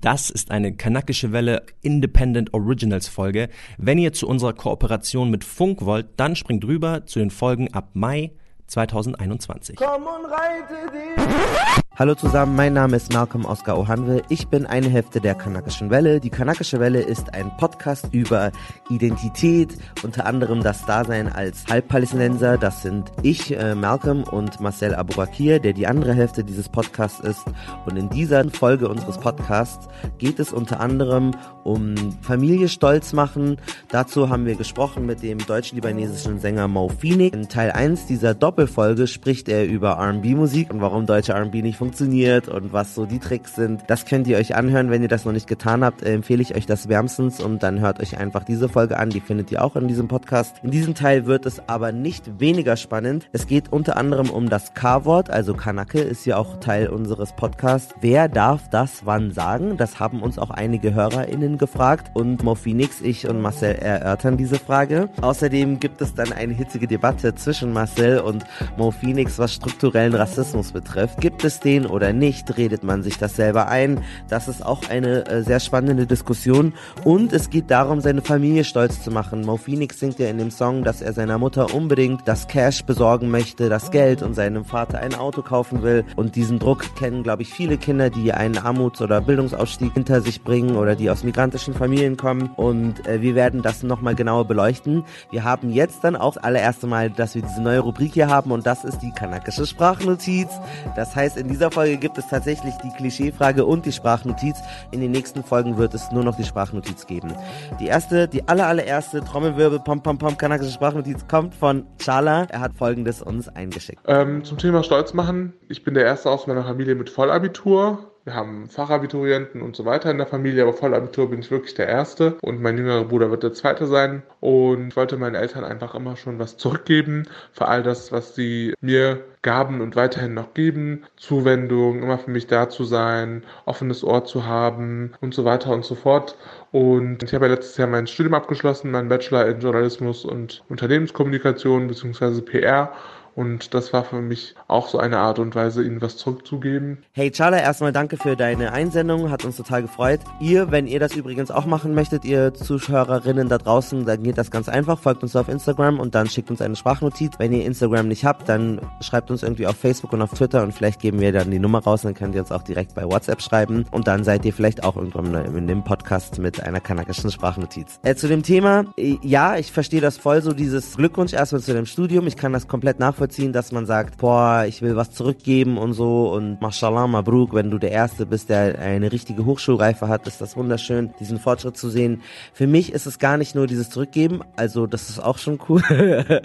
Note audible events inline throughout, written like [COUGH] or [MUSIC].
Das ist eine kanakische Welle Independent Originals Folge. Wenn ihr zu unserer Kooperation mit Funk wollt, dann springt rüber zu den Folgen ab Mai 2021. Komm und reite dich. Hallo zusammen, mein Name ist Malcolm Oskar Ohanwe. Ich bin eine Hälfte der Kanakischen Welle. Die Kanakische Welle ist ein Podcast über Identität, unter anderem das Dasein als Halbpalästinenser. Das sind ich, äh, Malcolm und Marcel Abourakir, der die andere Hälfte dieses Podcasts ist. Und in dieser Folge unseres Podcasts geht es unter anderem um Familie stolz machen. Dazu haben wir gesprochen mit dem deutsch-libanesischen Sänger Mo Phoenix. In Teil 1 dieser Doppelfolge spricht er über R&B-Musik und warum deutsche R&B nicht funktioniert und was so die Tricks sind. Das könnt ihr euch anhören. Wenn ihr das noch nicht getan habt, äh, empfehle ich euch das wärmstens und dann hört euch einfach diese Folge an. Die findet ihr auch in diesem Podcast. In diesem Teil wird es aber nicht weniger spannend. Es geht unter anderem um das K-Wort, also Kanake ist ja auch Teil unseres Podcasts. Wer darf das wann sagen? Das haben uns auch einige HörerInnen gefragt und Mo ich und Marcel erörtern diese Frage. Außerdem gibt es dann eine hitzige Debatte zwischen Marcel und Mo was strukturellen Rassismus betrifft. Gibt es den gehen oder nicht? Redet man sich das selber ein? Das ist auch eine äh, sehr spannende Diskussion. Und es geht darum, seine Familie stolz zu machen. Mo Phoenix singt ja in dem Song, dass er seiner Mutter unbedingt das Cash besorgen möchte, das Geld und seinem Vater ein Auto kaufen will. Und diesen Druck kennen, glaube ich, viele Kinder, die einen Armuts- oder Bildungsausstieg hinter sich bringen oder die aus migrantischen Familien kommen. Und äh, wir werden das nochmal genauer beleuchten. Wir haben jetzt dann auch das allererste Mal, dass wir diese neue Rubrik hier haben und das ist die kanakische Sprachnotiz. Das heißt, in dieser Folge gibt es tatsächlich die Klischeefrage und die Sprachnotiz. In den nächsten Folgen wird es nur noch die Sprachnotiz geben. Die erste, die aller, allererste Trommelwirbel, pom, pom, pom, kanakische Sprachnotiz kommt von Chala. Er hat folgendes uns eingeschickt. Ähm, zum Thema Stolz machen. Ich bin der Erste aus meiner Familie mit Vollabitur. Wir haben Fachabiturienten und so weiter in der Familie, aber Vollabitur bin ich wirklich der Erste und mein jüngerer Bruder wird der Zweite sein. Und ich wollte meinen Eltern einfach immer schon was zurückgeben für all das, was sie mir gaben und weiterhin noch geben. Zuwendung, immer für mich da zu sein, offenes Ohr zu haben und so weiter und so fort. Und ich habe ja letztes Jahr mein Studium abgeschlossen, meinen Bachelor in Journalismus und Unternehmenskommunikation bzw. PR und das war für mich auch so eine Art und Weise, ihnen was zurückzugeben. Hey Charla, erstmal danke für deine Einsendung, hat uns total gefreut. Ihr, wenn ihr das übrigens auch machen möchtet, ihr Zuschauerinnen da draußen, dann geht das ganz einfach. Folgt uns auf Instagram und dann schickt uns eine Sprachnotiz. Wenn ihr Instagram nicht habt, dann schreibt uns irgendwie auf Facebook und auf Twitter und vielleicht geben wir dann die Nummer raus, dann könnt ihr uns auch direkt bei WhatsApp schreiben und dann seid ihr vielleicht auch irgendwann in dem Podcast mit einer kanakischen Sprachnotiz. Äh, zu dem Thema, äh, ja, ich verstehe das voll, so dieses Glückwunsch erstmal zu dem Studium. Ich kann das komplett nachvollziehen nachvollziehen, dass man sagt, boah, ich will was zurückgeben und so und mashallah, mabruk, wenn du der Erste bist, der eine richtige Hochschulreife hat, ist das wunderschön, diesen Fortschritt zu sehen. Für mich ist es gar nicht nur dieses Zurückgeben, also das ist auch schon cool, [LAUGHS]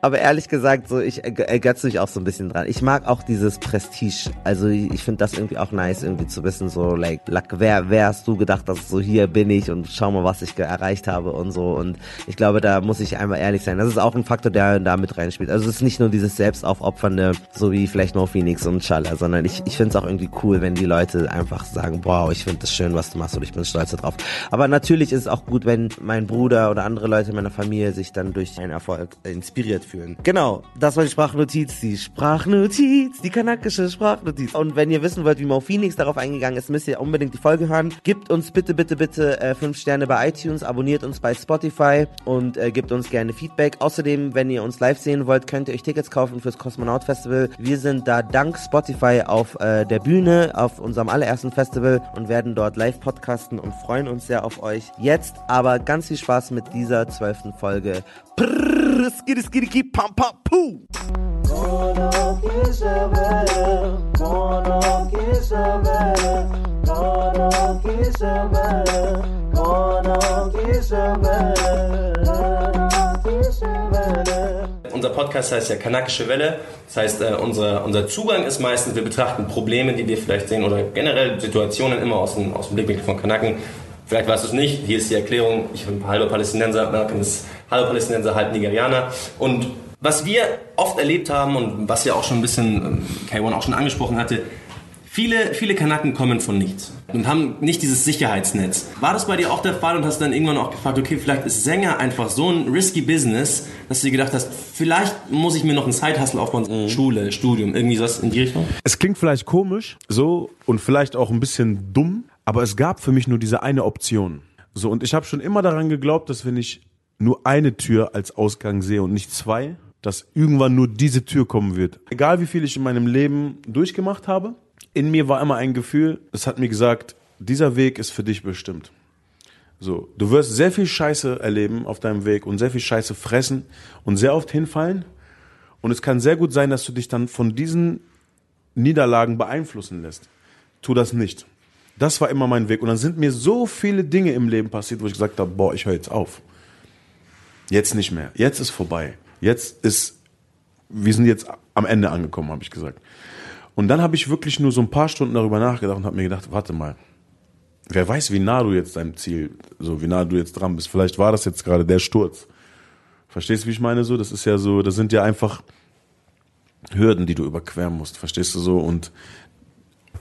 aber ehrlich gesagt, so ich ergötze mich auch so ein bisschen dran. Ich mag auch dieses Prestige, also ich finde das irgendwie auch nice, irgendwie zu wissen, so like, like wer, wer hast du gedacht, dass so hier bin ich und schau mal, was ich erreicht habe und so und ich glaube, da muss ich einmal ehrlich sein. Das ist auch ein Faktor, der da mit reinspielt. Also es ist nicht nur dieses dieses selbstaufopfernde, so wie vielleicht No Phoenix und Schaller, sondern ich, ich finde es auch irgendwie cool, wenn die Leute einfach sagen, wow, ich finde das schön, was du machst und ich bin stolz darauf. Aber natürlich ist es auch gut, wenn mein Bruder oder andere Leute in meiner Familie sich dann durch einen Erfolg inspiriert fühlen. Genau, das war die Sprachnotiz, die Sprachnotiz, die kanakische Sprachnotiz. Und wenn ihr wissen wollt, wie Mo Phoenix darauf eingegangen ist, müsst ihr unbedingt die Folge hören. Gebt uns bitte, bitte, bitte äh, fünf Sterne bei iTunes, abonniert uns bei Spotify und äh, gebt uns gerne Feedback. Außerdem, wenn ihr uns live sehen wollt, könnt ihr euch Tickets kaufen fürs Kosmonaut Festival. Wir sind da dank Spotify auf äh, der Bühne auf unserem allerersten Festival und werden dort live podcasten und freuen uns sehr auf euch. Jetzt aber ganz viel Spaß mit dieser zwölften Folge. Prrrr, skitty, skitty, pam, pam, puh. Unser Podcast heißt ja Kanakische Welle. Das heißt, äh, unser, unser Zugang ist meistens, wir betrachten Probleme, die wir vielleicht sehen oder generell Situationen immer aus dem, aus dem Blickwinkel von Kanaken. Vielleicht weißt du es nicht. Hier ist die Erklärung. Ich bin halber Palästinenser, Malcolm ist halber Palästinenser, halb Nigerianer. Und was wir oft erlebt haben und was ja auch schon ein bisschen ähm, K1 auch schon angesprochen hatte, Viele, viele Kanaken kommen von nichts und haben nicht dieses Sicherheitsnetz. War das bei dir auch der Fall und hast dann irgendwann auch gefragt, okay, vielleicht ist Sänger einfach so ein risky Business, dass du dir gedacht hast, vielleicht muss ich mir noch einen Side-Hustle aufbauen, mhm. Schule, Studium, irgendwie sowas in die Richtung? Es klingt vielleicht komisch, so und vielleicht auch ein bisschen dumm, Aber es gab für mich nur diese eine Option. So, und ich habe schon immer daran geglaubt, dass wenn ich nur eine Tür als Ausgang sehe und nicht zwei, dass irgendwann nur diese Tür kommen wird. Egal wie viel ich in meinem Leben durchgemacht habe, in mir war immer ein Gefühl, es hat mir gesagt, dieser Weg ist für dich bestimmt. So, du wirst sehr viel Scheiße erleben auf deinem Weg und sehr viel Scheiße fressen und sehr oft hinfallen. Und es kann sehr gut sein, dass du dich dann von diesen Niederlagen beeinflussen lässt. Tu das nicht. Das war immer mein Weg. Und dann sind mir so viele Dinge im Leben passiert, wo ich gesagt habe, boah, ich höre jetzt auf. Jetzt nicht mehr. Jetzt ist vorbei. Jetzt ist, wir sind jetzt am Ende angekommen, habe ich gesagt. Und dann habe ich wirklich nur so ein paar Stunden darüber nachgedacht und habe mir gedacht, warte mal, wer weiß, wie nah du jetzt deinem Ziel, so wie nah du jetzt dran bist. Vielleicht war das jetzt gerade der Sturz. Verstehst du, wie ich meine so? Das ist ja so, das sind ja einfach Hürden, die du überqueren musst. Verstehst du so? Und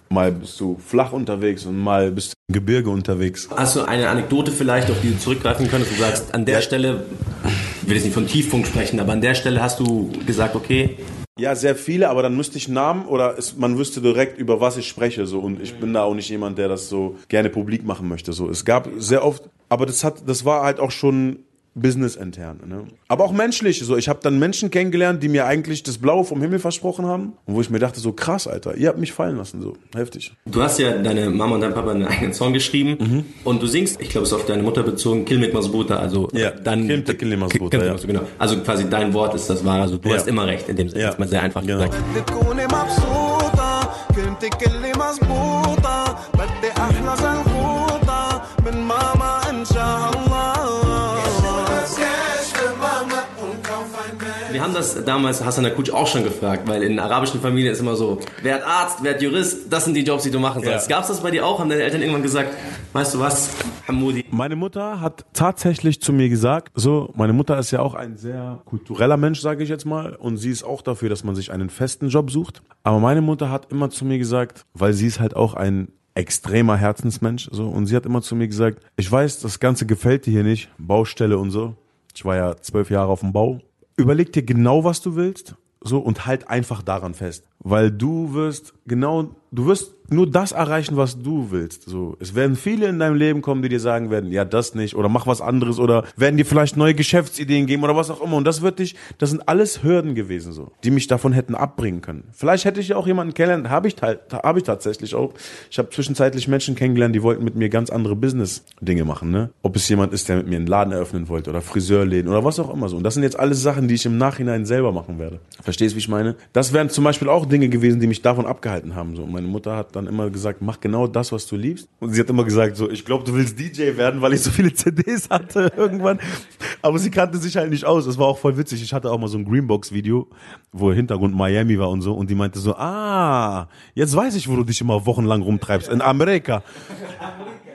mal bist du flach unterwegs und mal bist du im Gebirge unterwegs. Hast du eine Anekdote vielleicht, auf die du zurückgreifen könntest? Du sagst, an der Stelle, ich will jetzt nicht von Tiefpunkt sprechen, aber an der Stelle hast du gesagt, okay, Ja, sehr viele, aber dann müsste ich Namen oder es, man wüsste direkt, über was ich spreche. So. Und ich bin da auch nicht jemand, der das so gerne publik machen möchte. So. Es gab sehr oft, aber das, hat, das war halt auch schon business-intern. Ne? Aber auch menschlich. So. Ich habe dann Menschen kennengelernt, die mir eigentlich das Blaue vom Himmel versprochen haben. Und wo ich mir dachte, so krass, Alter, ihr habt mich fallen lassen. So. Heftig. Du hast ja deine Mama und dein Papa einen eigenen Song geschrieben Mhm. und du singst, ich glaube, es ist auf deine Mutter bezogen, Kill Make Masbuta, also Ja, dann Kill Make Kill Masbuta, Kill Make ja. Masbuta, genau. Also quasi dein Wort ist das wahre, also du Ja. hast immer recht in dem Sinne, Ja. jetzt mal sehr einfach Genau. gesagt. بدي تكوني مبسوطة كلمتك اللي مزبوطة بدي أحلى زلغوطة من ماما إن شاء الله Wir haben das damals Hassan Akutsch auch schon gefragt, weil in arabischen Familien ist immer so, wer hat Arzt, wer hat Jurist, das sind die Jobs, die du machen sollst. Ja. Gab's das bei dir auch? Haben deine Eltern irgendwann gesagt, weißt du was, Hamoudi, Meine Mutter hat tatsächlich zu mir gesagt, so, meine Mutter ist ja auch ein sehr kultureller Mensch, sage ich jetzt mal, und sie ist auch dafür, dass man sich einen festen Job sucht. Aber meine Mutter hat immer zu mir gesagt, weil sie ist halt auch ein extremer Herzensmensch, so, und sie hat immer zu mir gesagt, ich weiß, das Ganze gefällt dir hier nicht, Baustelle und so. Ich war ja zwölf Jahre auf dem Bau. Überleg dir genau, was du willst, so, und halt einfach daran fest. Weil du wirst genau, du wirst nur das erreichen, was du willst. So, es werden viele in deinem Leben kommen, die dir sagen werden, ja, das nicht oder mach was anderes oder werden dir vielleicht neue Geschäftsideen geben oder was auch immer. Und das wird dich, das sind alles Hürden gewesen, so, die mich davon hätten abbringen können. Vielleicht hätte ich ja auch jemanden kennengelernt, habe ich, halt- habe ich tatsächlich auch. Ich habe zwischenzeitlich Menschen kennengelernt, die wollten mit mir ganz andere Business-Dinge machen, ne? Ob es jemand ist, der mit mir einen Laden eröffnen wollte oder Friseurläden oder was auch immer so. Und das sind jetzt alles Sachen, die ich im Nachhinein selber machen werde. Verstehst, wie ich meine? Das wären zum Beispiel auch Dinge gewesen, die mich davon abgehalten haben. So, meine Mutter hat dann immer gesagt, mach genau das, was du liebst. Und sie hat immer gesagt, so, ich glaube, du willst DJ werden, weil ich so viele [LAUGHS] CDs hatte irgendwann. Aber sie kannte sich halt nicht aus. Es war auch voll witzig. Ich hatte auch mal so ein Greenbox-Video, wo Hintergrund Miami war und so. Und die meinte so, ah, jetzt weiß ich, wo du dich immer wochenlang rumtreibst. In Amerika.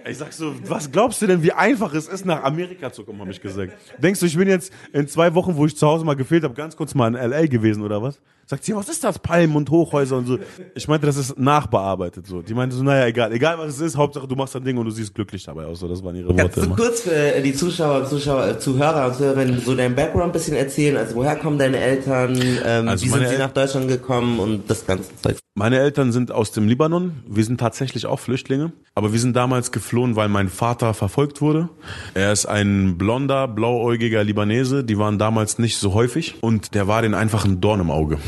Ich sag so, was glaubst du denn, wie einfach es ist, nach Amerika zu kommen, habe ich gesagt. Denkst du, ich bin jetzt in zwei Wochen, wo ich zu Hause mal gefehlt habe, ganz kurz mal in L.A. gewesen oder was? Sagt sie, was ist das? Palmen und Hochhäuser und so. Ich meinte, das ist nachbearbeitet so. Die meinte so, naja, egal, egal was es ist, Hauptsache du machst dein Ding und du siehst glücklich dabei aus. So, das waren ihre Kannst Worte du immer. kurz für äh, die Zuschauer, Zuschauer, äh, Zuhörer und Zuhörerinnen so dein Background ein bisschen erzählen? Also woher kommen deine Eltern? Ähm, Also wie sind sie El- nach Deutschland gekommen und das ganze Zeug? Meine Eltern sind aus dem Libanon. Wir sind tatsächlich auch Flüchtlinge. Aber wir sind damals geflohen, weil mein Vater verfolgt wurde. Er ist ein blonder, blauäugiger Libanese. Die waren damals nicht so häufig. Und der war den einfach ein Dorn im Auge.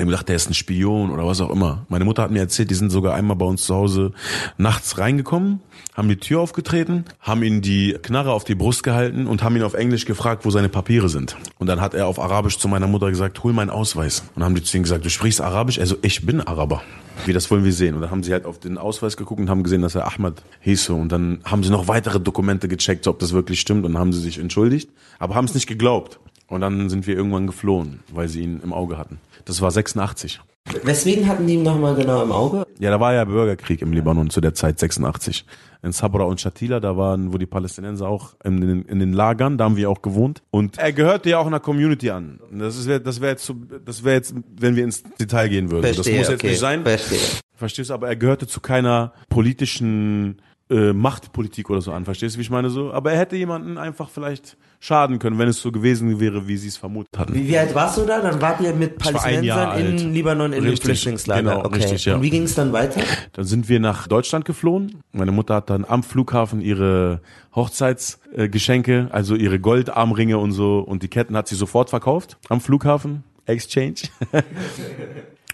Dem gedacht, der ist ein Spion oder was auch immer. Meine Mutter hat mir erzählt, die sind sogar einmal bei uns zu Hause nachts reingekommen, haben die Tür aufgetreten, haben ihn die Knarre auf die Brust gehalten und haben ihn auf Englisch gefragt, wo seine Papiere sind. Und dann hat er auf Arabisch zu meiner Mutter gesagt, hol meinen Ausweis. Und dann haben die zu ihm gesagt, du sprichst Arabisch? Also ich bin Araber. Wie das wollen wir sehen. Und dann haben sie halt auf den Ausweis geguckt und haben gesehen, dass er Ahmad hieß. Und dann haben sie noch weitere Dokumente gecheckt, ob das wirklich stimmt. Und dann haben sie sich entschuldigt, aber haben es nicht geglaubt. Und dann sind wir irgendwann geflohen, weil sie ihn im Auge hatten. Das war 86. Weswegen hatten die ihn nochmal genau im Auge? Ja, da war ja Bürgerkrieg im Libanon zu der Zeit, 86. In Sabra und Shatila, da waren, wo die Palästinenser auch in den, in den Lagern, da haben wir auch gewohnt. Und er gehörte ja auch einer Community an. Das ist, das wäre jetzt, zu- das wäre jetzt, wenn wir ins Detail gehen würden. Verstehe, das muss jetzt okay. nicht sein. Verstehe. Verstehst du, aber er gehörte zu keiner politischen äh, Machtpolitik oder so an, verstehst du, wie ich meine so? Aber er hätte jemanden einfach vielleicht schaden können, wenn es so gewesen wäre, wie sie es vermutet hatten. Wie, wie alt warst du da? Dann wart ihr mit Palästinensern in alt. Libanon in Richtig, dem Flüchtlingslager. genau, okay. richtig, ja. Und wie ging es dann weiter? Dann sind wir nach Deutschland geflohen. Meine Mutter hat dann am Flughafen ihre Hochzeitsgeschenke, äh, also ihre Goldarmringe und so und die Ketten hat sie sofort verkauft am Flughafen. Exchange. [LAUGHS]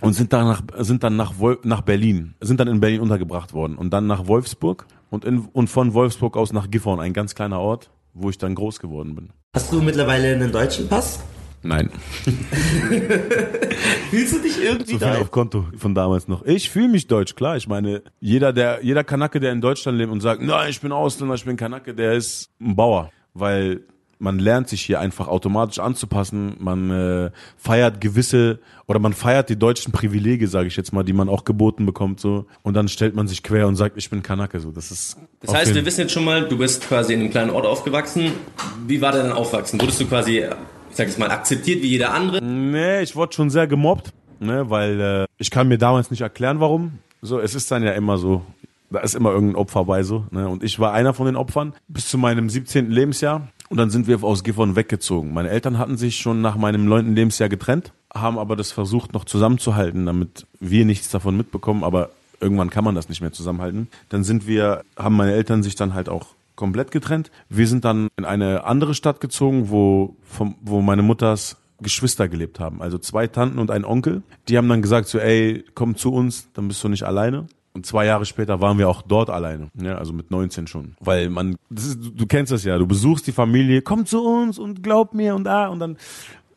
und sind dann nach, sind dann nach, Wol nach Berlin, sind dann in Berlin untergebracht worden und dann nach Wolfsburg und, in, und von Wolfsburg aus nach Gifhorn, ein ganz kleiner Ort, wo ich dann groß geworden bin. Hast du mittlerweile einen deutschen Pass? Nein. [LAUGHS] Fühlst du dich irgendwie So viel da? auf Konto von damals noch. Ich fühle mich deutsch, klar. Ich meine, jeder, der, jeder Kanake, der in Deutschland lebt und sagt, nein, ich bin Ausländer, ich bin Kanake, der ist ein Bauer. Weil man lernt sich hier einfach automatisch anzupassen. Man äh, feiert gewisse oder man feiert die deutschen Privilege, sage ich jetzt mal, die man auch geboten bekommt so. Und dann stellt man sich quer und sagt, ich bin Kanake. So, das ist. Das heißt, wir wissen jetzt schon mal, du bist quasi in einem kleinen Ort aufgewachsen. Wie war dein Aufwachsen? Wurdest du quasi, ich sag jetzt mal, akzeptiert wie jeder andere? Nee, ich wurde schon sehr gemobbt, ne, weil äh, ich kann mir damals nicht erklären, warum. So, es ist dann ja immer so, da ist immer irgendein Opfer bei so, ne, und ich war einer von den Opfern bis zu meinem 17. Lebensjahr und dann sind wir aus Gifhorn weggezogen. Meine Eltern hatten sich schon nach meinem 9. Lebensjahr getrennt, haben aber das versucht noch zusammenzuhalten, damit wir nichts davon mitbekommen, aber irgendwann kann man das nicht mehr zusammenhalten. Dann sind wir, haben meine Eltern sich dann halt auch komplett getrennt. Wir sind dann in eine andere Stadt gezogen, wo, vom, wo meine Mutters Geschwister gelebt haben. Also zwei Tanten und ein Onkel. Die haben dann gesagt so, ey, komm zu uns, dann bist du nicht alleine. Und zwei Jahre später waren wir auch dort alleine. Ja, also mit 19 schon. Weil man, ist, du, du kennst das ja, du besuchst die Familie, komm zu uns und glaub mir und da und dann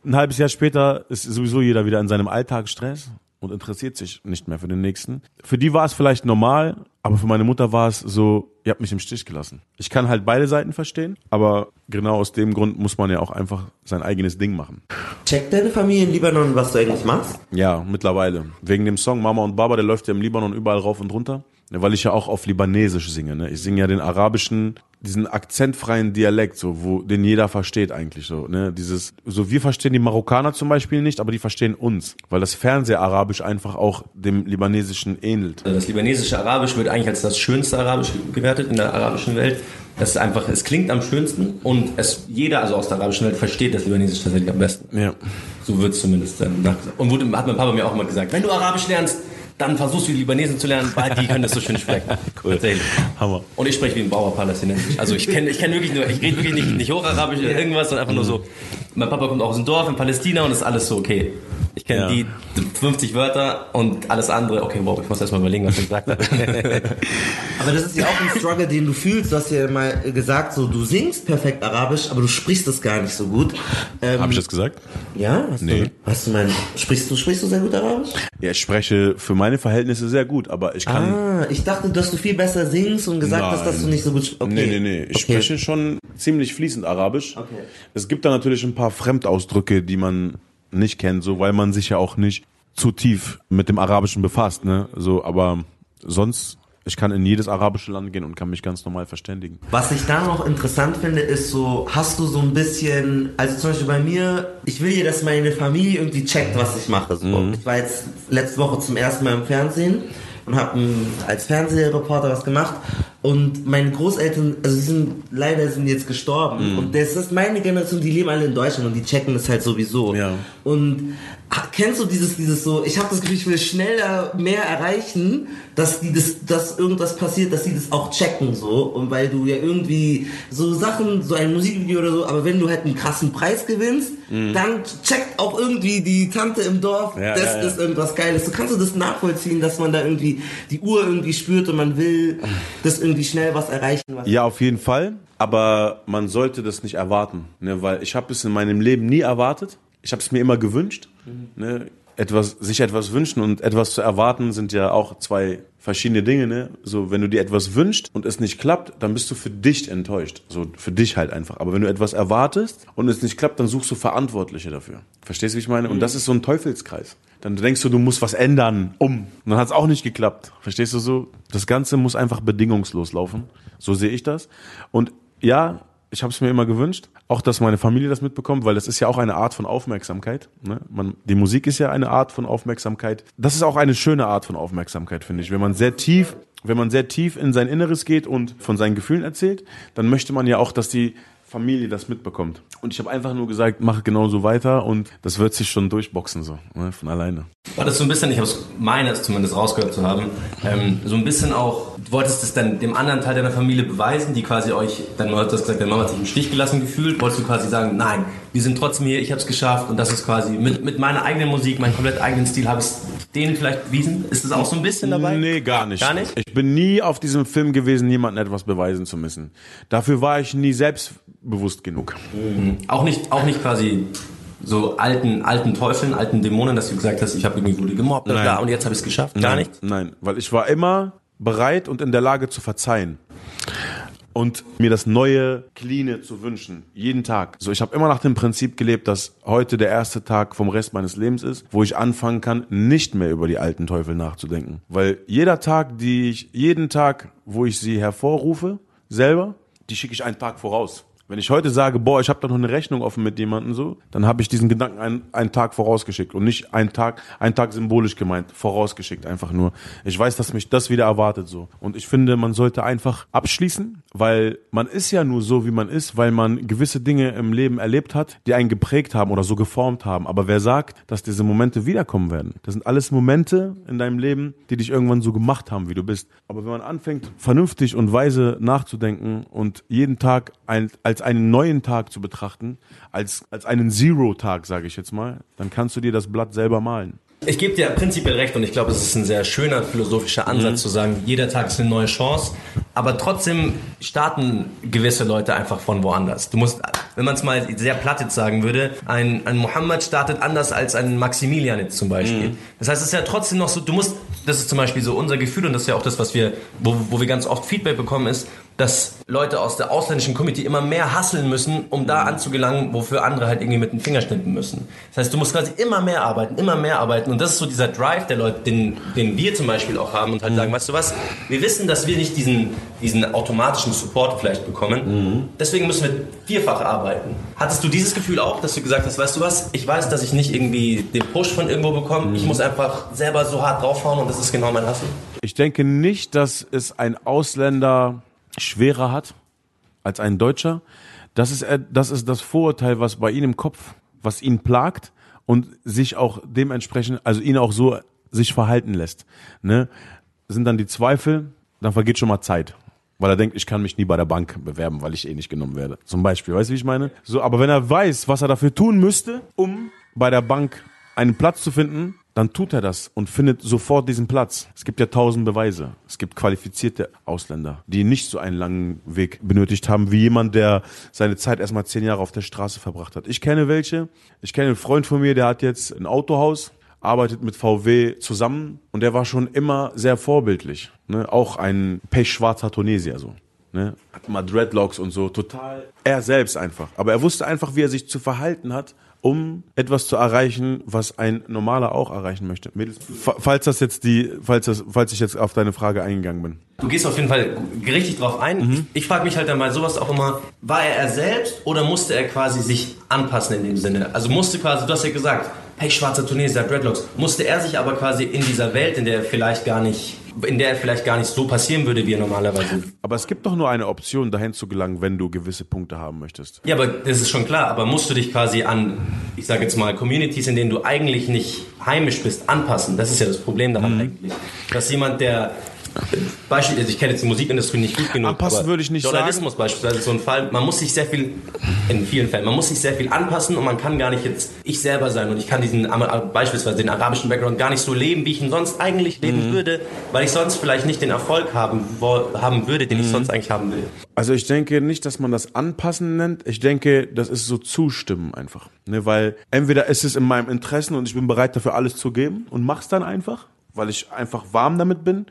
ein halbes Jahr später ist sowieso jeder wieder in seinem Alltagsstress und interessiert sich nicht mehr für den nächsten. Für die war es vielleicht normal, aber für meine Mutter war es so, ihr habt mich im Stich gelassen. Ich kann halt beide Seiten verstehen, aber genau aus dem Grund muss man ja auch einfach sein eigenes Ding machen. Checkt deine Familie in Libanon, was du eigentlich machst? Ja, mittlerweile. Wegen dem Song Mama und Baba, der läuft ja im Libanon überall rauf und runter. Ja, weil ich ja auch auf Libanesisch singe. Ne? Ich singe ja den arabischen, diesen akzentfreien Dialekt, so, wo den jeder versteht eigentlich. So, ne? Dieses, so wir verstehen die Marokkaner zum Beispiel nicht, aber die verstehen uns. Weil das Fernseharabisch einfach auch dem Libanesischen ähnelt. Das libanesische Arabisch wird eigentlich als das schönste Arabisch gewertet in der arabischen Welt. Das ist einfach, es klingt am schönsten und es, jeder also aus der arabischen Welt versteht das Libanesisch tatsächlich am besten. Ja. So wird es zumindest dann nachgesagt. Und wurde, hat mein Papa mir auch immer gesagt, wenn du Arabisch lernst, dann versuchst du die Libanesen zu lernen, weil die können das so schön sprechen. [LAUGHS] Cool. Tatsächlich. Hammer. Und ich spreche wie ein Bauer Palästinensisch. Also ich kenne ich kenn wirklich nur, ich rede wirklich nicht, nicht Hocharabisch oder irgendwas, sondern einfach nur so. Mein Papa kommt auch aus dem Dorf in Palästina und ist alles so okay. Ich kenne Ja. die 50 Wörter und alles andere. Okay, wow, ich muss erst mal überlegen, was ich gesagt habe. [LAUGHS] Aber das ist ja auch ein Struggle, den du fühlst. Du hast ja mal gesagt, so du singst perfekt Arabisch, aber du sprichst es gar nicht so gut. Ähm, Habe ich das gesagt? Ja? Hast Nee. Du, hast du mein, sprichst du, sprichst du sehr gut Arabisch? Ja, ich spreche für meine Verhältnisse sehr gut, aber ich kann. Ah, ich dachte, dass du viel besser singst und gesagt hast, dass du nicht so gut okay. Nee, nee, nee. Ich okay. spreche schon ziemlich fließend Arabisch. Okay. Es gibt da natürlich ein paar Fremdausdrücke, die man nicht kennt, so weil man sich ja auch nicht zu tief mit dem Arabischen befasst, ne? So, aber sonst, ich kann in jedes arabische Land gehen und kann mich ganz normal verständigen. Was ich da noch interessant finde, ist so, hast du so ein bisschen, also zum Beispiel bei mir, ich will ja, dass meine Familie irgendwie checkt, was ich mache. So. Mhm. Ich war jetzt letzte Woche zum ersten Mal im Fernsehen und habe als Fernsehreporter was gemacht und meine Großeltern, also sie sind leider sind jetzt gestorben Mhm. und das ist meine Generation, die leben alle in Deutschland und die checken das halt sowieso. Ja. Und kennst du dieses, dieses so, ich habe das Gefühl, ich will schneller mehr erreichen, dass die das, dass irgendwas passiert, dass die das auch checken so und weil du ja irgendwie so Sachen, so ein Musikvideo oder so, aber wenn du halt einen krassen Preis gewinnst, dann checkt auch irgendwie die Tante im Dorf, Mhm. Ja, das ja, ja. ist irgendwas Geiles. Du kannst du das nachvollziehen, dass man da irgendwie die Uhr irgendwie spürt und man will das irgendwie schnell was erreichen. Was Ja, auf jeden Fall. Aber man sollte das nicht erwarten, ne? weil ich habe es in meinem Leben nie erwartet. Ich habe es mir immer gewünscht. Ne? Etwas, sich etwas wünschen und etwas zu erwarten sind ja auch zwei verschiedene Dinge. Ne? So, wenn du dir etwas wünschst und es nicht klappt, dann bist du für dich enttäuscht. So für dich halt einfach. Aber wenn du etwas erwartest und es nicht klappt, dann suchst du Verantwortliche dafür. Verstehst du, wie ich meine? Und das ist so ein Teufelskreis. Dann denkst du, du musst was ändern, um. Und dann hat es auch nicht geklappt. Verstehst du so? Das Ganze muss einfach bedingungslos laufen. So sehe ich das. Und ja, ich habe es mir immer gewünscht, auch dass meine Familie das mitbekommt, weil das ist ja auch eine Art von Aufmerksamkeit. Ne? Man, die Musik ist ja eine Art von Aufmerksamkeit. Das ist auch eine schöne Art von Aufmerksamkeit, finde ich. Wenn man sehr tief, wenn man sehr tief in sein Inneres geht und von seinen Gefühlen erzählt, dann möchte man ja auch, dass die Familie das mitbekommt. Und ich habe einfach nur gesagt, mach genauso weiter und das wird sich schon durchboxen so, ne, von alleine. War das so ein bisschen, ich habe es meine es zumindest rausgehört zu haben, ähm, so ein bisschen auch, du wolltest es dann dem anderen Teil deiner Familie beweisen, die quasi euch, deine Mama hat das gesagt, deine Mama hat sich im Stich gelassen gefühlt, wolltest du quasi sagen, nein, wir sind trotzdem hier, ich habe es geschafft und das ist quasi mit, mit meiner eigenen Musik, meinem komplett eigenen Stil habe ich denen vielleicht bewiesen. Ist das auch so ein bisschen dabei? Nee, gar nicht. Gar nicht? Ich bin nie auf diesem Film gewesen, niemandem etwas beweisen zu müssen. Dafür war ich nie selbstbewusst genug. Auch nicht, auch nicht quasi so alten, alten Teufeln, alten Dämonen, dass du gesagt hast, ich habe irgendwie wurde gemobbt Nein. und jetzt habe ich es geschafft. Gar Nein, nicht. Nein, weil ich war immer bereit und in der Lage zu verzeihen. Und mir das neue, cleane zu wünschen. Jeden Tag. So, ich habe immer nach dem Prinzip gelebt, dass heute der erste Tag vom Rest meines Lebens ist, wo ich anfangen kann, nicht mehr über die alten Teufel nachzudenken. Weil jeder Tag, die ich, jeden Tag, wo ich sie hervorrufe, selber, die schicke ich einen Tag voraus. Wenn ich heute sage, boah, ich habe da noch eine Rechnung offen mit jemandem so, dann habe ich diesen Gedanken einen, einen Tag vorausgeschickt und nicht einen Tag, einen Tag symbolisch gemeint, vorausgeschickt einfach nur. Ich weiß, dass mich das wieder erwartet so. Und ich finde, man sollte einfach abschließen, weil man ist ja nur so, wie man ist, weil man gewisse Dinge im Leben erlebt hat, die einen geprägt haben oder so geformt haben. Aber wer sagt, dass diese Momente wiederkommen werden? Das sind alles Momente in deinem Leben, die dich irgendwann so gemacht haben, wie du bist. Aber wenn man anfängt, vernünftig und weise nachzudenken und jeden Tag ein, als einen neuen Tag zu betrachten, als, als einen Zero-Tag, sage ich jetzt mal, dann kannst du dir das Blatt selber malen. Ich gebe dir prinzipiell recht und ich glaube, es ist ein sehr schöner philosophischer Ansatz zu sagen, jeder Tag ist eine neue Chance, aber trotzdem starten gewisse Leute einfach von woanders. Du musst, wenn man es mal sehr platt jetzt sagen würde, ein, ein Mohammed startet anders als ein Maximilian jetzt zum Beispiel. Das heißt, es ist ja trotzdem noch so, du musst, das ist zum Beispiel so unser Gefühl und das ist ja auch das, was wir, wo, wo wir ganz oft Feedback bekommen, ist, dass Leute aus der ausländischen Community immer mehr hasseln müssen, um da anzugelangen, wofür andere halt irgendwie mit dem Finger schnippen müssen. Das heißt, du musst quasi immer mehr arbeiten, immer mehr arbeiten. Und das ist so dieser Drive der Leute, den, den wir zum Beispiel auch haben und halt sagen, weißt du was, wir wissen, dass wir nicht diesen, diesen automatischen Support vielleicht bekommen. Deswegen müssen wir vierfach arbeiten. Hattest du dieses Gefühl auch, dass du gesagt hast, weißt du was, ich weiß, dass ich nicht irgendwie den Push von irgendwo bekomme, ich muss einfach selber so hart draufhauen und das ist genau mein Hassel? Ich denke nicht, dass es ein Ausländer schwerer hat als ein Deutscher. Das ist, äh, das ist das Vorurteil, was bei ihm im Kopf, was ihn plagt und sich auch dementsprechend, also ihn auch so sich verhalten lässt. Ne? Sind dann die Zweifel, dann vergeht schon mal Zeit. Weil er denkt, ich kann mich nie bei der Bank bewerben, weil ich eh nicht genommen werde. Zum Beispiel, weißt du, wie ich meine? So, aber wenn er weiß, was er dafür tun müsste, um bei der Bank einen Platz zu finden, dann tut er das und findet sofort diesen Platz. Es gibt ja tausend Beweise. Es gibt qualifizierte Ausländer, die nicht so einen langen Weg benötigt haben, wie jemand, der seine Zeit erstmal zehn Jahre auf der Straße verbracht hat. Ich kenne welche. Ich kenne einen Freund von mir, der hat jetzt ein Autohaus, arbeitet mit VW zusammen und der war schon immer sehr vorbildlich. Ne? Auch ein pechschwarzer Tunesier so. Ne? Hat mal Dreadlocks und so, total er selbst einfach. Aber er wusste einfach, wie er sich zu verhalten hat, um etwas zu erreichen, was ein Normaler auch erreichen möchte. Falls das jetzt die, falls das, falls ich jetzt auf deine Frage eingegangen bin. Du gehst auf jeden Fall richtig drauf ein. Ich frage mich halt dann mal sowas auch immer, war er er selbst oder musste er quasi sich anpassen in dem Sinne? Also musste quasi, du hast ja gesagt, hey, schwarzer Tunesier, Dreadlocks, musste er sich aber quasi in dieser Welt, in der er vielleicht gar nicht, in der er vielleicht gar nicht so passieren würde, wie er normalerweise. Aber es gibt doch nur eine Option, dahin zu gelangen, wenn du gewisse Punkte haben möchtest. Ja, aber das ist schon klar, aber musst du dich quasi an, ich sage jetzt mal, Communities, in denen du eigentlich nicht heimisch bist, anpassen? Das ist ja das Problem daran eigentlich. Dass jemand, der Beispiel, also ich kenne jetzt die Musikindustrie nicht gut genug. Anpassen würde ich nicht Journalismus beispielsweise ist so ein Fall. Man muss sich sehr viel, in vielen Fällen, man muss sich sehr viel anpassen und man kann gar nicht jetzt ich selber sein und ich kann diesen beispielsweise den arabischen Background gar nicht so leben, wie ich ihn sonst eigentlich leben würde, weil ich sonst vielleicht nicht den Erfolg haben, haben würde, den ich sonst eigentlich haben will. Also ich denke nicht, dass man das anpassen nennt. Ich denke, das ist so zustimmen einfach. Ne, weil entweder ist es in meinem Interessen und ich bin bereit dafür alles zu geben und mach's dann einfach, weil ich einfach warm damit bin.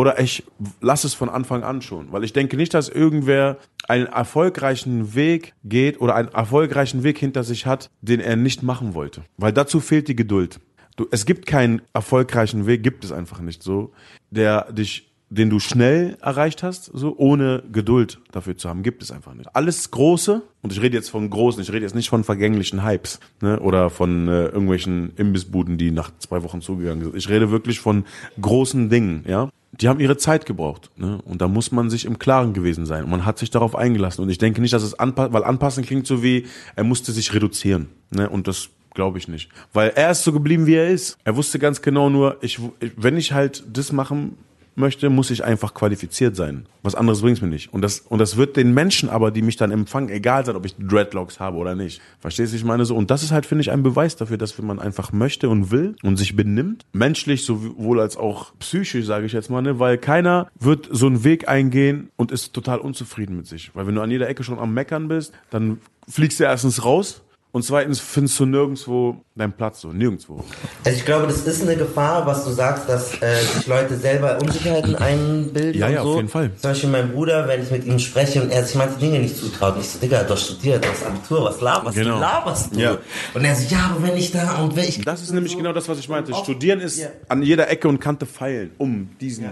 Oder ich lasse es von Anfang an schon. Weil ich denke nicht, dass irgendwer einen erfolgreichen Weg geht oder einen erfolgreichen Weg hinter sich hat, den er nicht machen wollte. Weil dazu fehlt die Geduld. Du, es gibt keinen erfolgreichen Weg, gibt es einfach nicht so, der dich den du schnell erreicht hast, so ohne Geduld dafür zu haben, gibt es einfach nicht. Alles Große, und ich rede jetzt von großen, ich rede jetzt nicht von vergänglichen Hypes ne, oder von äh, irgendwelchen Imbissbuden, die nach zwei Wochen zugegangen sind. Ich rede wirklich von großen Dingen, ja. Die haben ihre Zeit gebraucht, ne? Und da muss man sich im Klaren gewesen sein. Und man hat sich darauf eingelassen. Und ich denke nicht, dass es anpassen, weil anpassen klingt so wie, er musste sich reduzieren, ne? Und das glaube ich nicht, weil er ist so geblieben, wie er ist. Er wusste ganz genau nur, ich, wenn ich halt das machen möchte, muss ich einfach qualifiziert sein. Was anderes bringt's mir nicht. Und das, und das wird den Menschen aber, die mich dann empfangen, egal sein, ob ich Dreadlocks habe oder nicht. Verstehst du, ich meine so? Und das ist halt, finde ich, ein Beweis dafür, dass wenn man einfach möchte und will und sich benimmt, menschlich sowohl als auch psychisch, sage ich jetzt mal, ne? weil keiner wird so einen Weg eingehen und ist total unzufrieden mit sich. Weil wenn du an jeder Ecke schon am Meckern bist, dann fliegst du erstens raus und zweitens findest du nirgendwo deinen Platz, so nirgendwo. Also ich glaube, das ist eine Gefahr, was du sagst, dass äh, sich Leute selber Unsicherheiten einbilden Ja, und ja, so. auf jeden Fall. Zum Beispiel mein Bruder, wenn ich mit ihm spreche und er sich manche Dinge nicht zutraut, ich so, Digga, du hast studiert, du hast Abitur, was laberst Genau. du, laberst du? Ja. Und er so, ja, aber wenn ich da und wenn ich... Das ist nämlich genau das, was ich meinte. Studieren ist Ja. an jeder Ecke und Kante feilen, um diesen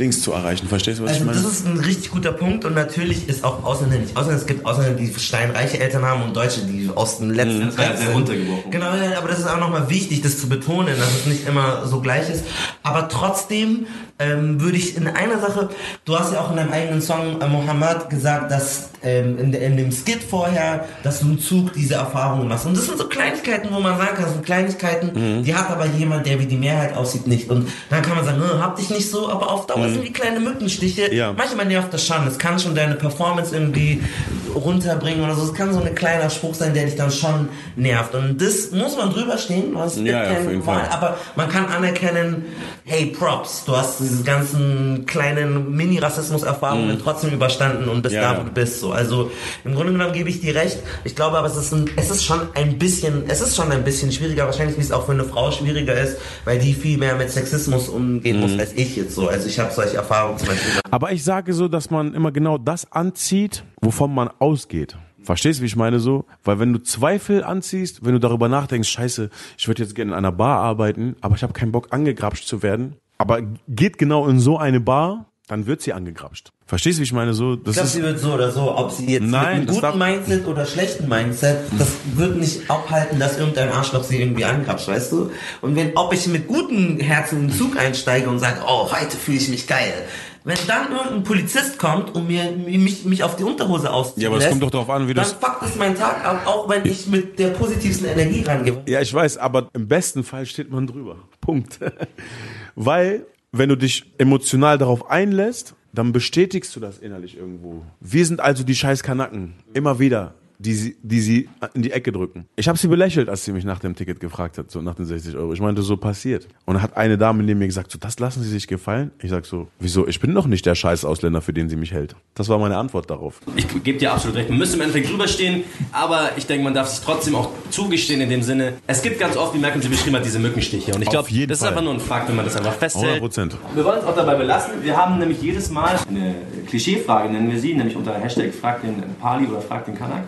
Dings zu erreichen. Verstehst du, was Also ich meine? das ist ein richtig guter Punkt und natürlich ist auch Ausländer nicht Ausländer. Es gibt Ausländer, die steinreiche Eltern haben und Deutsche, die aus dem letzten Mhm, Dreck sehr sind. runtergebrochen. Genau, aber das ist auch nochmal wichtig, das zu betonen, dass es nicht immer so gleich ist. Aber trotzdem ähm, würde ich in einer Sache, du hast ja auch in deinem eigenen Song äh, Mohammed gesagt, dass ähm, in, de- in dem Skit vorher, dass du im Zug diese Erfahrungen machst. Und das sind so Kleinigkeiten, wo man sagen kann, so Kleinigkeiten, Mhm. die hat aber jemand, der wie die Mehrheit aussieht, nicht. Und dann kann man sagen, "Nö, hab dich nicht so, aber auf Dauer sind die kleine Mückenstiche. Mhm. Ja. Manchmal nervt das schon. Es kann schon deine Performance irgendwie runterbringen oder so. Es kann so ein kleiner Spruch sein, der dich dann schon nervt. Und das muss man drüber stehen. Gibt Ja, ja, auf jeden Fall. aber man kann anerkennen, hey, Props, du hast diese ganzen kleinen Mini-Rassismus-Erfahrungen trotzdem überstanden und bist Ja, da, wo du bist. So. Also im Grunde genommen gebe ich dir recht. Ich glaube aber, es ist, ein, es ist schon ein bisschen, es ist schon ein bisschen schwieriger, wahrscheinlich wie es auch für eine Frau schwieriger ist, weil die viel mehr mit Sexismus umgehen Mhm. muss als ich jetzt so. Also ich habe solche Erfahrungen zum Beispiel. Aber ich sage so, dass man immer genau das anzieht, wovon man ausgeht. Verstehst du, wie ich meine so? Weil wenn du Zweifel anziehst, wenn du darüber nachdenkst, scheiße, ich würde jetzt gerne in einer Bar arbeiten, aber ich habe keinen Bock angegrapscht zu werden, aber geht genau in so eine Bar, dann wird sie angegrapscht. Verstehst du, wie ich meine so? Das Ich glaube, sie wird so oder so, ob sie jetzt Nein, mit einem guten Mindset oder schlechten Mindset, das wird nicht abhalten, dass irgendein Arschloch sie irgendwie angrapscht, weißt du? Und wenn, ob ich mit gutem Herzen in den Zug einsteige und sage, oh, heute fühle ich mich geil. Wenn dann irgendein Polizist kommt und mir, mich, mich auf die Unterhose ausziehen Ja, aber es kommt doch darauf an, wie dann das- fuckt es meinen Tag ab, auch wenn ich mit der positivsten Energie rangehe. Ja, ich weiß, aber im besten Fall steht man drüber. Punkt. [LAUGHS] Weil, wenn du dich emotional darauf einlässt, dann bestätigst du das innerlich irgendwo. Wir sind also die scheiß Kanaken. Immer wieder. Die sie, die sie in die Ecke drücken. Ich habe sie belächelt, als sie mich nach dem Ticket gefragt hat, so nach den 60 Euro. Ich meinte, so passiert. Und dann hat eine Dame neben mir gesagt, so, das lassen Sie sich gefallen? Ich sag so, wieso? Ich bin doch nicht der scheiß Ausländer, für den sie mich hält. Das war meine Antwort darauf. Ich gebe dir absolut recht. Man müsste im Endeffekt drüber stehen, aber ich denke, man darf sich trotzdem auch zugestehen in dem Sinne. Es gibt ganz oft, wie Malcolm sie beschrieben hat, diese Mückenstiche. Und ich glaube, das ist Fall. einfach nur ein Fakt, wenn man das einfach festhält. 100%. Wir wollen es auch dabei belassen. Wir haben nämlich jedes Mal eine Klischeefrage, nennen wir sie, nämlich unter Hashtag Frag den Pali oder Frag den Kanak.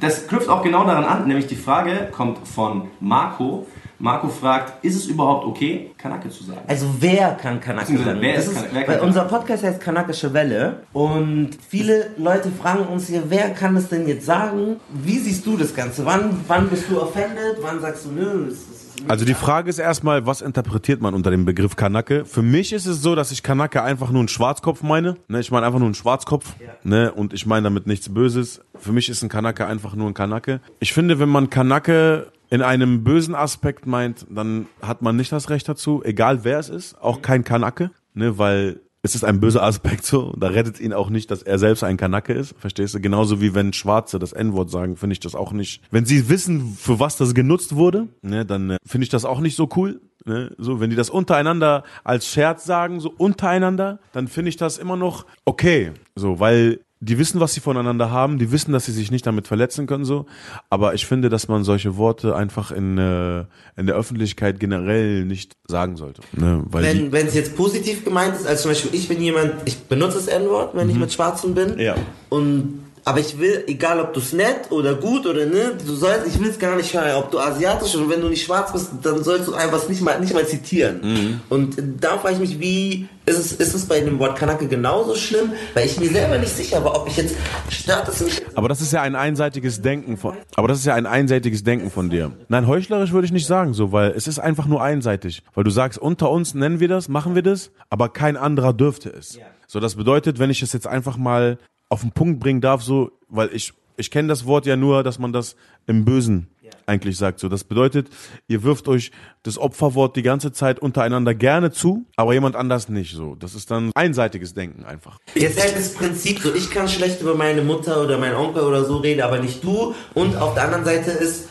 Das knüpft auch genau daran an, nämlich die Frage kommt von Marco. Marco fragt, ist es überhaupt okay, Kanake zu sagen? Also wer kann Kanake sein? wer ist ist, Kan- wer kann weil Kanake? unser Podcast heißt Kanakische Welle und viele Leute fragen uns hier, wer kann das denn jetzt sagen? Wie siehst du das Ganze? Wann, wann bist du offended? Wann sagst du, nö, das ist Also die Frage ist erstmal, was interpretiert man unter dem Begriff Kanake? Für mich ist es so, dass ich Kanake einfach nur einen Schwarzkopf meine. Ne, ich meine einfach nur einen Schwarzkopf. Ne, und ich meine damit nichts Böses. Für mich ist ein Kanake einfach nur ein Kanake. Ich finde, wenn man Kanake in einem bösen Aspekt meint, dann hat man nicht das Recht dazu, egal wer es ist, auch kein Kanake, ne, weil es ist ein böser Aspekt so, da rettet ihn auch nicht, dass er selbst ein Kanake ist, verstehst du? Genauso wie wenn Schwarze das N-Wort sagen, finde ich das auch nicht. Wenn sie wissen, für was das genutzt wurde, ne, dann äh, finde ich das auch nicht so cool. Ne? So, wenn die das untereinander als Scherz sagen, so untereinander, dann finde ich das immer noch okay. So, weil die wissen, was sie voneinander haben, die wissen, dass sie sich nicht damit verletzen können, so. Aber ich finde, dass man solche Worte einfach in, äh, in der Öffentlichkeit generell nicht sagen sollte. Ne? Weil Wenn wenn es jetzt positiv gemeint ist, als zum Beispiel ich bin jemand, ich benutze das N-Wort, wenn ich mit Schwarzen bin. Mhm. Ja. Und aber ich will, egal ob du es nett oder gut oder ne, du sollst, ich will es gar nicht hören, ob du asiatisch und wenn du nicht schwarz bist, dann sollst du einfach nicht mal, nicht mal zitieren. Mhm. Und da frage ich mich, wie, ist es, ist es bei dem Wort Kanake genauso schlimm? Weil ich mir selber nicht sicher war, ob ich jetzt, stört es mich? Aber das ist ja ein einseitiges Denken von, aber das ist ja ein einseitiges Denken von dir. Nein, heuchlerisch würde ich nicht sagen so, weil es ist einfach nur einseitig. Weil du sagst, unter uns nennen wir das, machen wir das, aber kein anderer dürfte es. So, das bedeutet, wenn ich es jetzt einfach mal auf den Punkt bringen darf, so, weil ich, ich kenne das Wort ja nur, dass man das im Bösen eigentlich sagt. So, das bedeutet, ihr wirft euch das Opferwort die ganze Zeit untereinander gerne zu, aber jemand anders nicht. So, das ist dann einseitiges Denken einfach. Jetzt halt das Prinzip so, ich kann schlecht über meine Mutter oder meinen Onkel oder so reden, aber nicht du. Und auf der anderen Seite ist,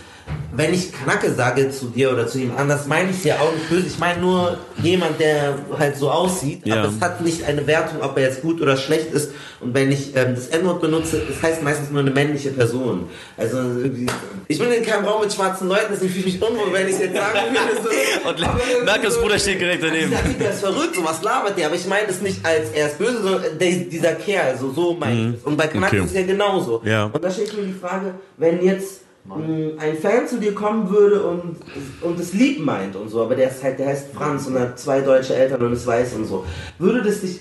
wenn ich Knacke sage zu dir oder zu jemand anders, meine ich es ja auch nicht böse. Ich meine nur jemand, der halt so aussieht. Ja. Aber es hat nicht eine Wertung, ob er jetzt gut oder schlecht ist. Und wenn ich ähm, das N-Wort benutze, das heißt meistens nur eine männliche Person. Also irgendwie, ich bin in keinem Raum mit schwarzen Leuten, deswegen fühle ich mich unwohl, wenn ich es jetzt sagen würde. So. [LAUGHS] Und Aber- Markus Bruder steht direkt daneben. Dieser Typ, der ist verrückt, so was labert der, aber ich meine das nicht als er ist böse, sondern der, dieser Kerl, so, so meine ich es. Und bei Knack Okay. ist es ja genauso. Ja. Und da stellt mir die Frage, wenn jetzt ein Fan zu dir kommen würde und, und es lieb meint und so, aber der ist halt, der heißt Franz und hat zwei deutsche Eltern und ist weiß und so, würde das dich,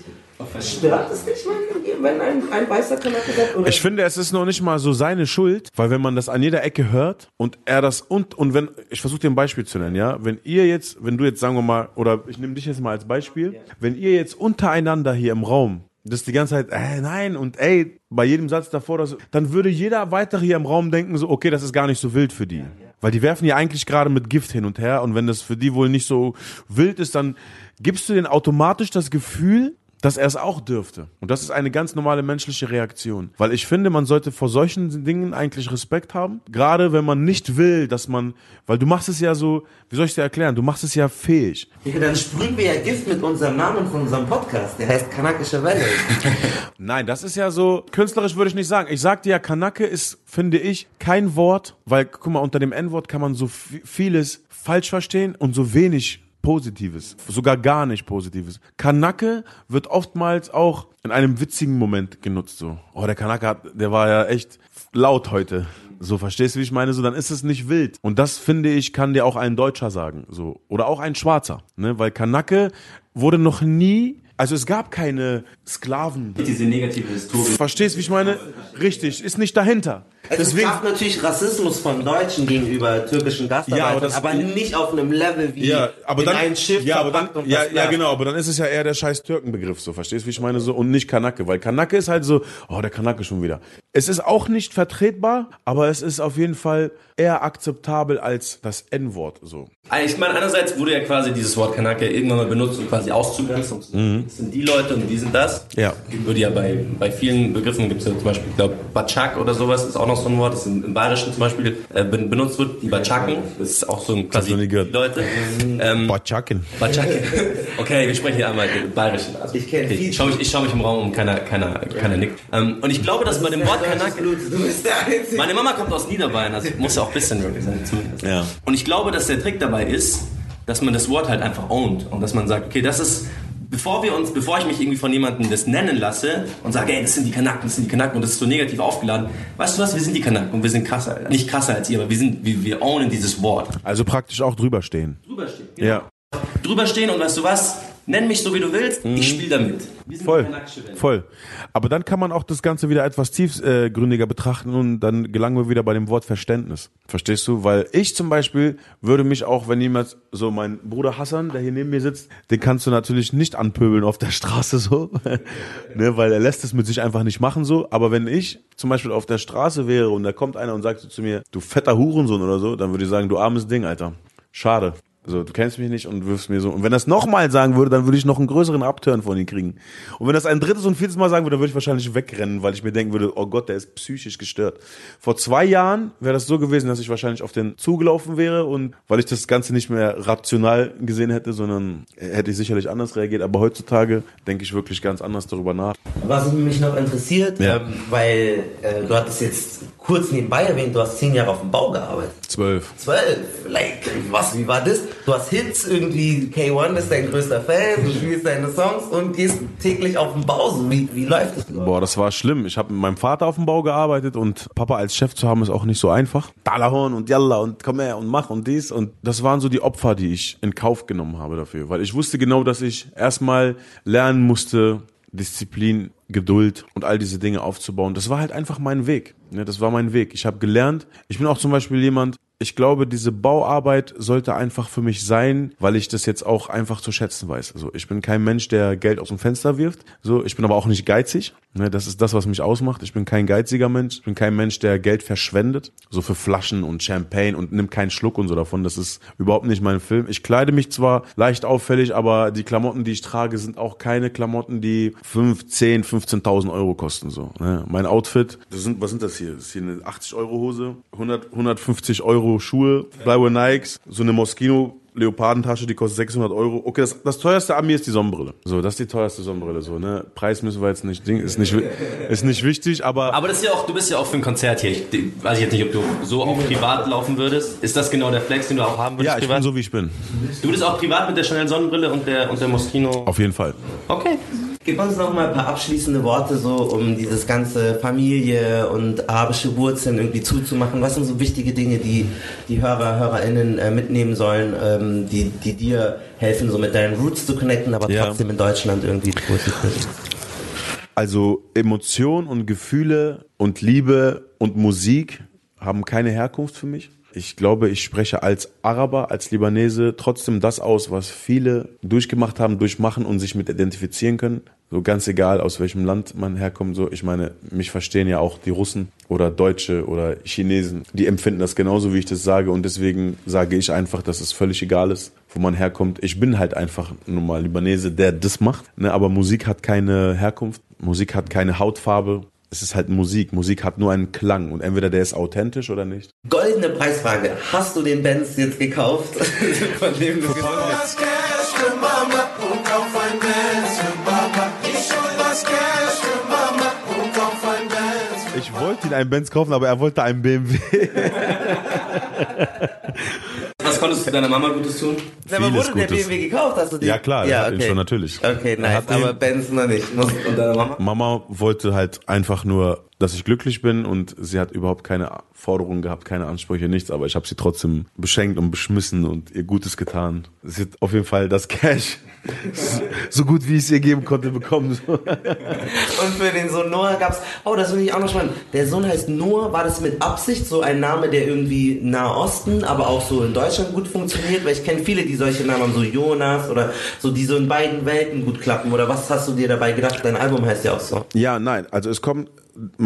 stört es dich, wenn, wenn ein, ein weißer Kanake sagt? Oder Ich finde, es ist noch nicht mal so seine Schuld, weil wenn man das an jeder Ecke hört und er das und und wenn ich versuche dir ein Beispiel zu nennen, ja, wenn ihr jetzt, wenn du jetzt sagen wir mal oder ich nehme dich jetzt mal als Beispiel, wenn ihr jetzt untereinander hier im Raum das die ganze Zeit, äh, nein und ey, bei jedem Satz davor, das, dann würde jeder weitere hier im Raum denken so, okay, das ist gar nicht so wild für die. Weil die werfen ja eigentlich gerade mit Gift hin und her und wenn das für die wohl nicht so wild ist, dann gibst du denen automatisch das Gefühl, dass er es auch dürfte. Und das ist eine ganz normale menschliche Reaktion. Weil ich finde, man sollte vor solchen Dingen eigentlich Respekt haben. Gerade wenn man nicht will, dass man, weil du machst es ja so, wie soll ich dir erklären, du machst es ja fähig. Ja, dann sprühen wir ja Gift mit unserem Namen von unserem Podcast, der heißt Kanakische Welle. [LAUGHS] Nein, das ist ja so, künstlerisch würde ich nicht sagen. Ich sag dir ja, Kanake ist, finde ich, kein Wort, weil, guck mal, unter dem N-Wort kann man so vi- vieles falsch verstehen und so wenig Positives, sogar gar nicht Positives. Kanake wird oftmals auch in einem witzigen Moment genutzt, so. Oh, der Kanake hat, der war ja echt laut heute. So, verstehst du, wie ich meine? So, dann ist es nicht wild. Und das, finde ich, kann dir auch ein Deutscher sagen, so. Oder auch ein Schwarzer, ne? Weil Kanake wurde noch nie, also es gab keine Sklaven, Diese negative Historie. Verstehst, wie ich meine? Richtig, ist nicht dahinter. Also es Deswegen, gab natürlich Rassismus von Deutschen gegenüber türkischen Gastarbeitern, Ja, aber das- aber nicht auf einem Level wie ja, aber in dann, ein Schiff ja, aber dann, ja, ja, genau, aber dann ist es ja eher der scheiß Türkenbegriff, so, verstehst, wie ich meine, so, und nicht Kanake, weil Kanake ist halt so, oh, der Kanake schon wieder. Es ist auch nicht vertretbar, aber es ist auf jeden Fall eher akzeptabel als das N-Wort, so. Ich meine, einerseits wurde ja quasi dieses Wort Kanake irgendwann mal benutzt, um quasi auszugrenzen. Und zu sagen, Das sind die Leute und die sind das. Ja. Würde ja bei, bei vielen Begriffen gibt es ja zum Beispiel, ich glaube, Batschak oder sowas ist auch noch so ein Wort, das im, im Bayerischen zum Beispiel äh, ben- benutzt wird. Die Batschaken, das ist auch so ein quasi nie die. Leute. Ähm, Batschaken. Batschake. [LAUGHS] Okay, wir sprechen hier einmal den Bayerischen. Also, Ich kenn okay, viel. ich schaue mich, ich schau mich im Raum um, keiner, keiner, keiner nickt. Ähm, und ich glaube, dass bei dem Wort. Blut, Du bist der Einzige. Meine Mama kommt aus Niederbayern, also muss ja auch ein bisschen wirklich sein, zumindest. Ja. Und ich glaube, dass der Trick dabei ist, dass man das Wort halt einfach ownt und dass man sagt, okay, das ist, bevor wir uns, bevor ich mich irgendwie von jemandem das nennen lasse und sage, ey, das sind die Kanaken, das sind die Kanaken und das ist so negativ aufgeladen, weißt du was, wir sind die Kanaken und wir sind krasser, nicht krasser als ihr, aber wir sind, wir, wir ownen dieses Wort. Also praktisch auch drüber stehen. Drüberstehen. Ja. Drüberstehen und weißt du was, nenn mich so wie du willst, ich spiele damit. Wir sind Voll, voll. Aber dann kann man auch das Ganze wieder etwas tiefgründiger betrachten und dann gelangen wir wieder bei dem Wort Verständnis. Verstehst du? Weil ich zum Beispiel würde mich auch, wenn jemand, so mein Bruder Hassan, der hier neben mir sitzt, den kannst du natürlich nicht anpöbeln auf der Straße so, [LAUGHS] ne, weil er lässt es mit sich einfach nicht machen so. Aber wenn ich zum Beispiel auf der Straße wäre und da kommt einer und sagt so zu mir, du fetter Hurensohn oder so, dann würde ich sagen, du armes Ding, Alter. Schade. So, du kennst mich nicht und wirfst mir so. Und wenn das nochmal sagen würde, dann würde ich noch einen größeren Upturn von ihm kriegen. Und wenn das ein drittes und viertes Mal sagen würde, dann würde ich wahrscheinlich wegrennen, weil ich mir denken würde, oh Gott, der ist psychisch gestört. Vor zwei Jahren wäre das so gewesen, dass ich wahrscheinlich auf den zugelaufen wäre und weil ich das Ganze nicht mehr rational gesehen hätte, sondern hätte ich sicherlich anders reagiert. Aber heutzutage denke ich wirklich ganz anders darüber nach. Was mich noch interessiert, Ja. ähm, weil äh, du hattest jetzt kurz nebenbei erwähnt, du hast zehn Jahre auf dem Bau gearbeitet. Zwölf. Zwölf, like, was, wie war das? Du hast Hits, irgendwie K1 ist dein größter Fan, du [LAUGHS] spielst deine Songs und gehst täglich auf den Bau. So, wie, wie läuft das? Boah, das war schlimm. Ich habe mit meinem Vater auf dem Bau gearbeitet und Papa als Chef zu haben ist auch nicht so einfach. Dalahorn und Yalla und komm her und mach und dies und das waren so die Opfer, die ich in Kauf genommen habe dafür, weil ich wusste genau, dass ich erstmal lernen musste, Disziplin, Geduld und all diese Dinge aufzubauen. Das war halt einfach mein Weg. Ne, das war mein Weg. Ich habe gelernt. Ich bin auch zum Beispiel jemand, ich glaube, diese Bauarbeit sollte einfach für mich sein, weil ich das jetzt auch einfach zu schätzen weiß. Also ich bin kein Mensch, der Geld aus dem Fenster wirft. So, ich bin aber auch nicht geizig. Ne, das ist das, was mich ausmacht. Ich bin kein geiziger Mensch. Ich bin kein Mensch, der Geld verschwendet. So für Flaschen und Champagne und nimmt keinen Schluck und so davon. Das ist überhaupt nicht mein Film. Ich kleide mich zwar leicht auffällig, aber die Klamotten, die ich trage, sind auch keine Klamotten, die 5, 10, 15.000 Euro kosten. So, ne? Mein Outfit, das sind, was sind das hier? Das ist hier eine 80 Euro Hose, 100, 150 Euro Schuhe, Plywood Nikes, so eine Moschino Leopardentasche, die kostet 600 Euro. Okay, das, das teuerste an mir ist die Sonnenbrille. So, das ist die teuerste Sonnenbrille. So, ne? Preis müssen wir jetzt nicht, Ding, ist nicht, ist nicht wichtig, aber, Aber das ist ja auch, du bist ja auch für ein Konzert hier. Ich weiß ich jetzt nicht, ob du so auch privat laufen würdest. Ist das genau der Flex, den du auch haben würdest ja, ich privat? bin so wie ich bin. du würdest auch privat mit der Chanel Sonnenbrille und der, und der Moschino. Auf jeden Fall. Okay. Gib uns noch mal ein paar abschließende Worte so, um dieses ganze Familie und arabische Wurzeln irgendwie zuzumachen. Was sind so wichtige Dinge, die die Hörer, HörerInnen äh, mitnehmen sollen, ähm, die, die dir helfen, so mit deinen Roots zu connecten, aber Ja. trotzdem in Deutschland irgendwie groß zu sind? Also Emotion und Gefühle und Liebe und Musik haben keine Herkunft für mich. Ich glaube, ich spreche als Araber, als Libanese trotzdem das aus, was viele durchgemacht haben, durchmachen und sich mit identifizieren können. So ganz egal, aus welchem Land man herkommt. So, ich meine, mich verstehen ja auch die Russen oder Deutsche oder Chinesen. Die empfinden das genauso, wie ich das sage. Und deswegen sage ich einfach, dass es völlig egal ist, wo man herkommt. Ich bin halt einfach nun mal Libanese, der das macht. Ne? Aber Musik hat keine Herkunft. Musik hat keine Hautfarbe. Es ist halt Musik. Musik hat nur einen Klang. Und entweder der ist authentisch oder nicht. Goldene Preisfrage. Hast du den Benz jetzt gekauft? [LAUGHS] Von dem du wollte ihn einen Benz kaufen, aber er wollte einen BMW. Was konntest du deiner Mama Gutes tun? Aber Vieles wurde der Gutes. BMW gekauft? Hast du den? Ja, klar, er hat ihn schon natürlich. Okay, Er nice. hat Aber Benz noch nicht. Und deine Mama? Mama wollte halt einfach nur, dass ich glücklich bin und sie hat überhaupt keine Forderungen gehabt, keine Ansprüche, nichts, aber ich habe sie trotzdem beschenkt und beschmissen und ihr Gutes getan. Sie hat auf jeden Fall das Cash so gut wie ich es ihr geben konnte bekommen. Und für den Sohn Noah gab's. Oh, das finde ich auch noch spannend. Der Sohn heißt Noah. War das mit Absicht so ein Name, der irgendwie Nahosten, aber auch so in Deutschland gut funktioniert? Weil ich kenne viele, die solche Namen haben, so Jonas oder so, die so in beiden Welten gut klappen. Oder was hast du dir dabei gedacht? Dein Album heißt ja auch so. Ja, nein, also es kommt,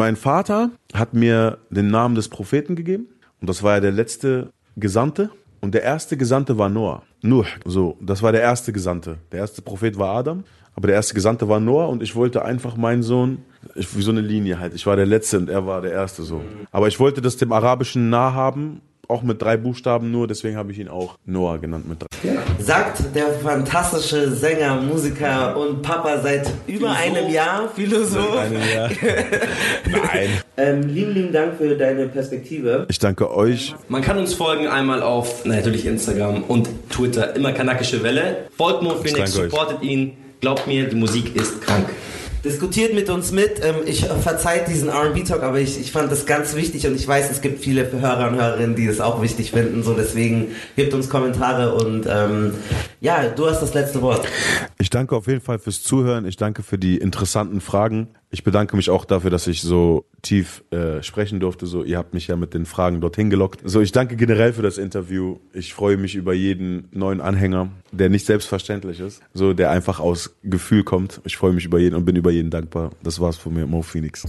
mein Vater hat mir den Namen des Propheten gegeben und das war ja der letzte Gesandte und der erste Gesandte war Noah. Nuh, so, das war der erste Gesandte. Der erste Prophet war Adam, aber der erste Gesandte war Noah und ich wollte einfach meinen Sohn, ich, wie so eine Linie halt, ich war der Letzte und er war der Erste so. Aber ich wollte das dem Arabischen nah haben, auch mit drei Buchstaben nur, deswegen habe ich ihn auch Noah genannt mit drei. Sagt der fantastische Sänger, Musiker und Papa seit über einem Jahr, Philosoph. [LAUGHS] Nein. Ähm, lieben, lieben Dank für deine Perspektive. Ich danke euch. Man kann uns folgen einmal auf na, natürlich Instagram und Twitter, immer kanakische Welle. Folgt Mo Phoenix, supportet ihn. Glaubt mir, die Musik ist krank. Diskutiert mit uns mit. Ähm, ich verzeiht diesen R&B-Talk, aber ich, ich fand das ganz wichtig und ich weiß, es gibt viele Hörer und Hörerinnen, die das auch wichtig finden. So deswegen gebt uns Kommentare und ähm, ja, du hast das letzte Wort. Ich danke auf jeden Fall fürs Zuhören. Ich danke für die interessanten Fragen. Ich bedanke mich auch dafür, dass ich so tief äh, sprechen durfte. So, ihr habt mich ja mit den Fragen dorthin gelockt. So, ich danke generell für das Interview. Ich freue mich über jeden neuen Anhänger, der nicht selbstverständlich ist, so der einfach aus Gefühl kommt. Ich freue mich über jeden und bin über jeden dankbar. Das war's von mir, Mo Phoenix.